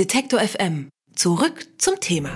Detektor FM. Zurück zum Thema.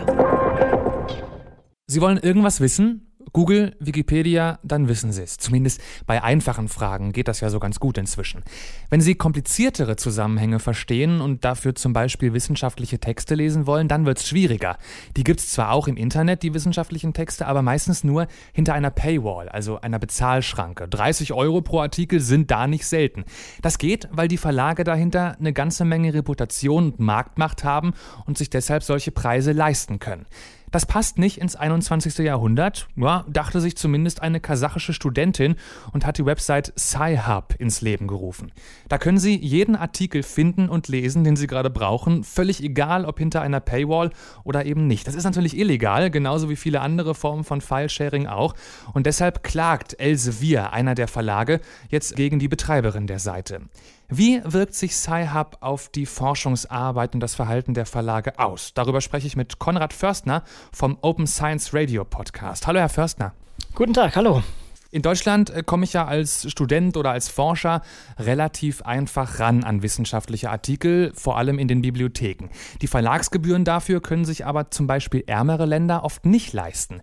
Sie wollen irgendwas wissen? Google, Wikipedia, dann wissen Sie es. Zumindest bei einfachen Fragen geht das ja so ganz gut inzwischen. Wenn Sie kompliziertere Zusammenhänge verstehen und dafür zum Beispiel wissenschaftliche Texte lesen wollen, dann wird es schwieriger. Die gibt es zwar auch im Internet, die wissenschaftlichen Texte, aber meistens nur hinter einer Paywall, also einer Bezahlschranke. 30 Euro pro Artikel sind da nicht selten. Das geht, weil die Verlage dahinter eine ganze Menge Reputation und Marktmacht haben und sich deshalb solche Preise leisten können. Das passt nicht ins 21. Jahrhundert, ja, dachte sich zumindest eine kasachische Studentin und hat die Website Sci-Hub ins Leben gerufen. Da können Sie jeden Artikel finden und lesen, den Sie gerade brauchen, völlig egal, ob hinter einer Paywall oder eben nicht. Das ist natürlich illegal, genauso wie viele andere Formen von File-Sharing auch. Und deshalb klagt Elsevier, einer der Verlage, jetzt gegen die Betreiberin der Seite. Wie wirkt sich Sci-Hub auf die Forschungsarbeit und das Verhalten der Verlage aus? Darüber spreche ich mit Konrad Förstner vom Open Science Radio Podcast. Hallo, Herr Förstner. Guten Tag, hallo. In Deutschland äh, komme ich ja als Student oder als Forscher relativ einfach ran an wissenschaftliche Artikel, vor allem in den Bibliotheken. Die Verlagsgebühren dafür können sich aber zum Beispiel ärmere Länder oft nicht leisten.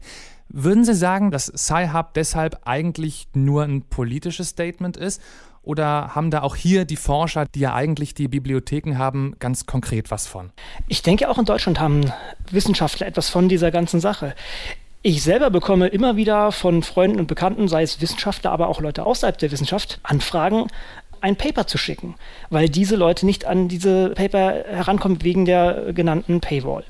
Würden Sie sagen, dass Sci-Hub deshalb eigentlich nur ein politisches Statement ist oder haben da auch hier die Forscher, die ja eigentlich die Bibliotheken haben, ganz konkret was von? Ich denke, auch in Deutschland haben Wissenschaftler etwas von dieser ganzen Sache. Ich selber bekomme immer wieder von Freunden und Bekannten, sei es Wissenschaftler, aber auch Leute außerhalb der Wissenschaft, Anfragen, ein Paper zu schicken, weil diese Leute nicht an diese Paper herankommen wegen der genannten Paywall.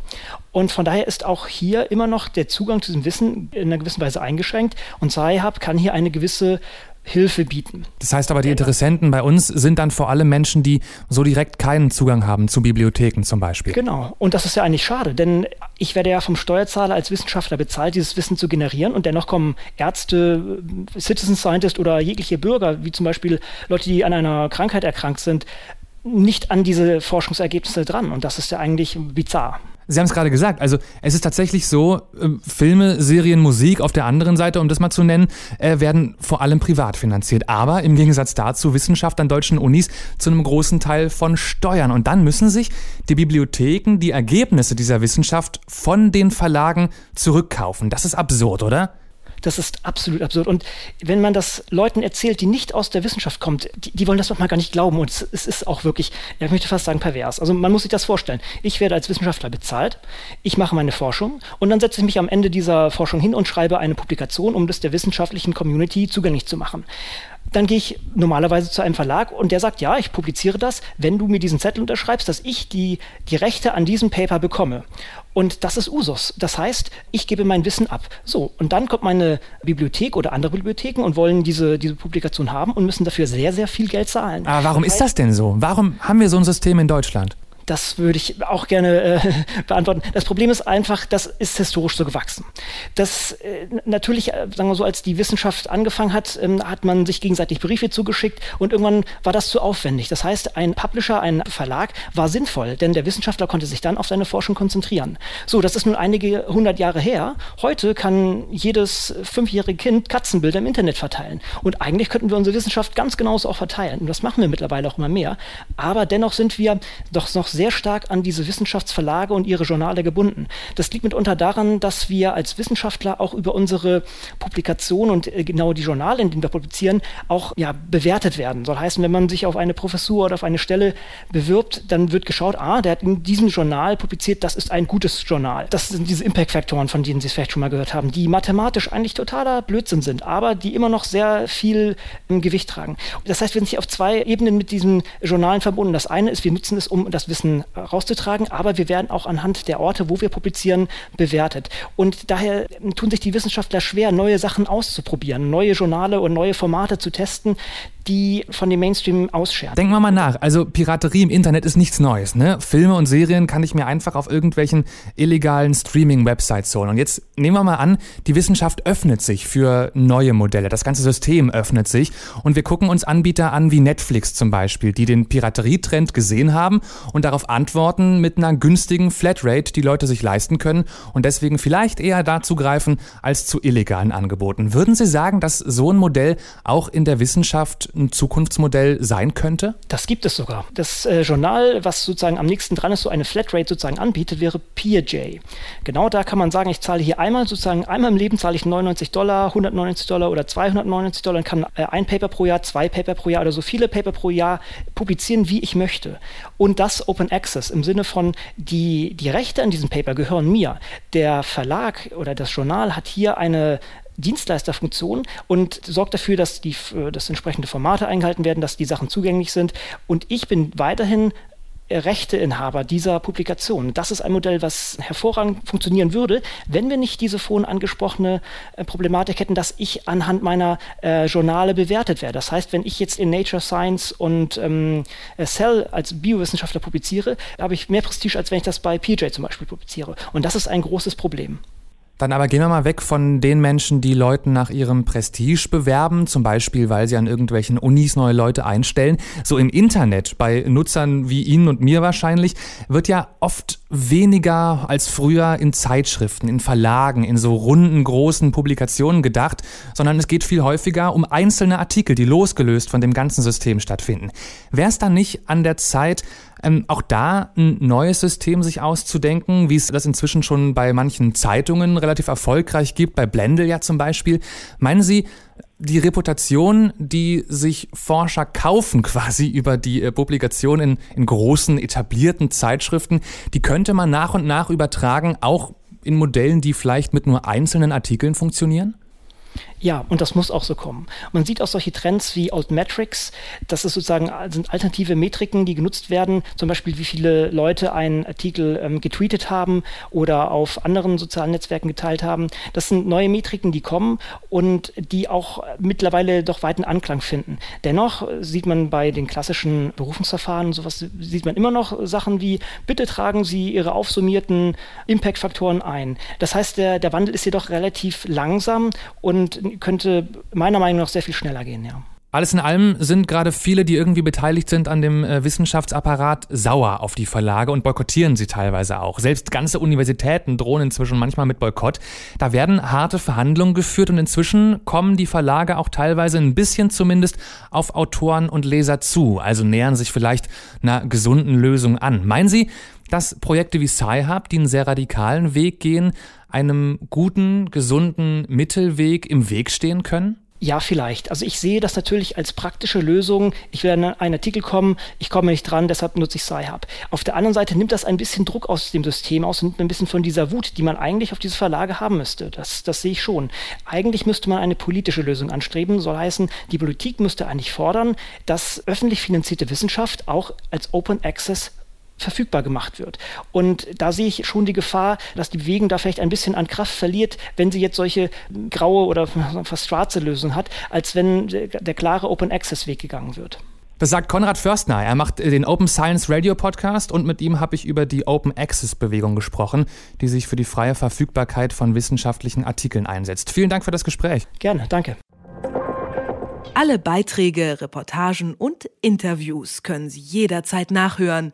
Und von daher ist auch hier immer noch der Zugang zu diesem Wissen in einer gewissen Weise eingeschränkt und Sci-Hub kann hier eine gewisse Hilfe bieten. Das heißt aber, die Interessenten bei uns sind dann vor allem Menschen, die so direkt keinen Zugang haben zu Bibliotheken zum Beispiel. Genau. Und das ist ja eigentlich schade, denn ich werde ja vom Steuerzahler als Wissenschaftler bezahlt, dieses Wissen zu generieren und dennoch kommen Ärzte, Citizen Scientist oder jegliche Bürger, wie zum Beispiel Leute, die an einer Krankheit erkrankt sind, nicht an diese Forschungsergebnisse dran. Und das ist ja eigentlich bizarr. Sie haben es gerade gesagt, also es ist tatsächlich so, äh, Filme, Serien, Musik auf der anderen Seite, um das mal zu nennen, äh, werden vor allem privat finanziert. Aber im Gegensatz dazu Wissenschaft an deutschen Unis zu einem großen Teil von Steuern. Und dann müssen sich die Bibliotheken die Ergebnisse dieser Wissenschaft von den Verlagen zurückkaufen. Das ist absurd, oder? Das ist absolut absurd. Und wenn man das Leuten erzählt, die nicht aus der Wissenschaft kommt, die, die wollen das manchmal gar nicht glauben. Und es, es, ist auch wirklich, ich möchte fast sagen, pervers. Also man muss sich das vorstellen. Ich werde als Wissenschaftler bezahlt, ich mache meine Forschung und dann setze ich mich am Ende dieser Forschung hin und schreibe eine Publikation, um das der wissenschaftlichen Community zugänglich zu machen. Dann gehe ich normalerweise zu einem Verlag und der sagt, ja, ich publiziere das, wenn du mir diesen Zettel unterschreibst, dass ich die, die Rechte an diesem Paper bekomme. Und das ist Usus. Das heißt, ich gebe mein Wissen ab. So, und dann kommt meine Bibliothek oder andere Bibliotheken und wollen diese, diese Publikation haben und müssen dafür sehr, sehr viel Geld zahlen. Aber warum ist das denn so? Warum haben wir so ein System in Deutschland? Das würde ich auch gerne äh, beantworten. Das Problem ist einfach, das ist historisch so gewachsen. Das äh, natürlich, äh, sagen wir so, als die Wissenschaft angefangen hat, ähm, hat man sich gegenseitig Briefe zugeschickt und irgendwann war das zu aufwendig. Das heißt, ein Publisher, ein Verlag war sinnvoll, denn der Wissenschaftler konnte sich dann auf seine Forschung konzentrieren. So, das ist nun einige hundert Jahre her. Heute kann jedes fünfjährige Kind Katzenbilder im Internet verteilen. Und eigentlich könnten wir unsere Wissenschaft ganz genauso auch verteilen. Und das machen wir mittlerweile auch immer mehr. Aber dennoch sind wir doch noch sehr stark an diese Wissenschaftsverlage und ihre Journale gebunden. Das liegt mitunter daran, dass wir als Wissenschaftler auch über unsere Publikationen und äh, genau die Journale, in denen wir publizieren, auch ja, bewertet werden. Soll heißen, wenn man sich auf eine Professur oder auf eine Stelle bewirbt, dann wird geschaut, ah, der hat in diesem Journal publiziert, das ist ein gutes Journal. Das sind diese Impact-Faktoren, von denen Sie es vielleicht schon mal gehört haben, die mathematisch eigentlich totaler Blödsinn sind, aber die immer noch sehr viel im Gewicht tragen. Das heißt, wir sind hier auf zwei Ebenen mit diesen Journalen verbunden. Das eine ist, wir nutzen es, um das Wissen Wissen rauszutragen, aber wir werden auch anhand der Orte, wo wir publizieren, bewertet. Und daher tun sich die Wissenschaftler schwer, neue Sachen auszuprobieren, neue Journale und neue Formate zu testen, die von dem Mainstream ausscheren. Denken wir mal nach. Also Piraterie im Internet ist nichts Neues. Ne? Filme und Serien kann ich mir einfach auf irgendwelchen illegalen Streaming-Websites holen. Und jetzt nehmen wir mal an, die Wissenschaft öffnet sich für neue Modelle. Das ganze System öffnet sich. Und wir gucken uns Anbieter an wie Netflix zum Beispiel, die den Piraterietrend gesehen haben und darauf antworten mit einer günstigen Flatrate, die Leute sich leisten können und deswegen vielleicht eher dazu greifen als zu illegalen Angeboten. Würden Sie sagen, dass so ein Modell auch in der Wissenschaft ein Zukunftsmodell sein könnte? Das gibt es sogar. Das äh, Journal, was sozusagen am nächsten dran ist, so eine Flatrate sozusagen anbietet, wäre PeerJ. Genau da kann man sagen, ich zahle hier einmal sozusagen, einmal im Leben zahle ich 99 Dollar, 199 Dollar oder 299 Dollar und kann äh, ein Paper pro Jahr, zwei Paper pro Jahr oder so viele Paper pro Jahr publizieren, wie ich möchte. Und das Open Access im Sinne von, die, die Rechte an diesem Paper gehören mir. Der Verlag oder das Journal hat hier eine Dienstleisterfunktion und sorgt dafür, dass die äh, dass entsprechende Formate eingehalten werden, dass die Sachen zugänglich sind. Und ich bin weiterhin Rechteinhaber dieser Publikation. Das ist ein Modell, was hervorragend funktionieren würde, wenn wir nicht diese vorhin angesprochene äh, Problematik hätten, dass ich anhand meiner äh, Journale bewertet werde. Das heißt, wenn ich jetzt in Nature Science und ähm, äh, Cell als Biowissenschaftler publiziere, habe ich mehr Prestige, als wenn ich das bei PJ zum Beispiel publiziere. Und das ist ein großes Problem. Dann aber gehen wir mal weg von den Menschen, die Leuten nach ihrem Prestige bewerben, zum Beispiel, weil sie an irgendwelchen Unis neue Leute einstellen. So im Internet, bei Nutzern wie Ihnen und mir wahrscheinlich, wird ja oft weniger als früher in Zeitschriften, in Verlagen, in so runden, großen Publikationen gedacht, sondern es geht viel häufiger um einzelne Artikel, die losgelöst von dem ganzen System stattfinden. Wäre es dann nicht an der Zeit, ähm, auch da ein neues System sich auszudenken, wie es das inzwischen schon bei manchen Zeitungen relativ erfolgreich gibt, bei Blendel ja zum Beispiel. Meinen Sie, die Reputation, die sich Forscher kaufen quasi über die äh, Publikation in, in großen etablierten Zeitschriften, die könnte man nach und nach übertragen, auch in Modellen, die vielleicht mit nur einzelnen Artikeln funktionieren? Ja, und das muss auch so kommen. Man sieht auch solche Trends wie Altmetrics, das ist sozusagen sind alternative Metriken, die genutzt werden, zum Beispiel wie viele Leute einen Artikel ähm, getweetet haben oder auf anderen sozialen Netzwerken geteilt haben. Das sind neue Metriken, die kommen und die auch mittlerweile doch weiten Anklang finden. Dennoch sieht man bei den klassischen Berufungsverfahren sowas sieht man immer noch Sachen wie bitte tragen Sie Ihre aufsummierten Impact-Faktoren ein. Das heißt, der, der Wandel ist jedoch relativ langsam und könnte meiner Meinung nach sehr viel schneller gehen, ja. Alles in allem sind gerade viele, die irgendwie beteiligt sind an dem äh, Wissenschaftsapparat, sauer auf die Verlage und boykottieren sie teilweise auch. Selbst ganze Universitäten drohen inzwischen manchmal mit Boykott. Da werden harte Verhandlungen geführt und inzwischen kommen die Verlage auch teilweise ein bisschen zumindest auf Autoren und Leser zu, also nähern sich vielleicht einer gesunden Lösung an. Meinen Sie, dass Projekte wie Sci-Hub, die einen sehr radikalen Weg gehen, einem guten, gesunden Mittelweg im Weg stehen können? Ja, vielleicht. Also ich sehe das natürlich als praktische Lösung. Ich will an einen Artikel kommen, ich komme nicht dran, deshalb nutze ich Sci-Hub. Auf der anderen Seite nimmt das ein bisschen Druck aus dem System aus und nimmt ein bisschen von dieser Wut, die man eigentlich auf diese Verlage haben müsste. Das, das sehe ich schon. Eigentlich müsste man eine politische Lösung anstreben. Soll heißen, die Politik müsste eigentlich fordern, dass öffentlich finanzierte Wissenschaft auch als Open Access verfügbar gemacht wird. Und da sehe ich schon die Gefahr, dass die Bewegung da vielleicht ein bisschen an Kraft verliert, wenn sie jetzt solche graue oder fast schwarze Lösungen hat, als wenn der klare Open Access Weg gegangen wird. Das sagt Konrad Förstner. Er macht den Open Science Radio Podcast und mit ihm habe ich über die Open Access Bewegung gesprochen, die sich für die freie Verfügbarkeit von wissenschaftlichen Artikeln einsetzt. Vielen Dank für das Gespräch. Gerne, danke. Alle Beiträge, Reportagen und Interviews können Sie jederzeit nachhören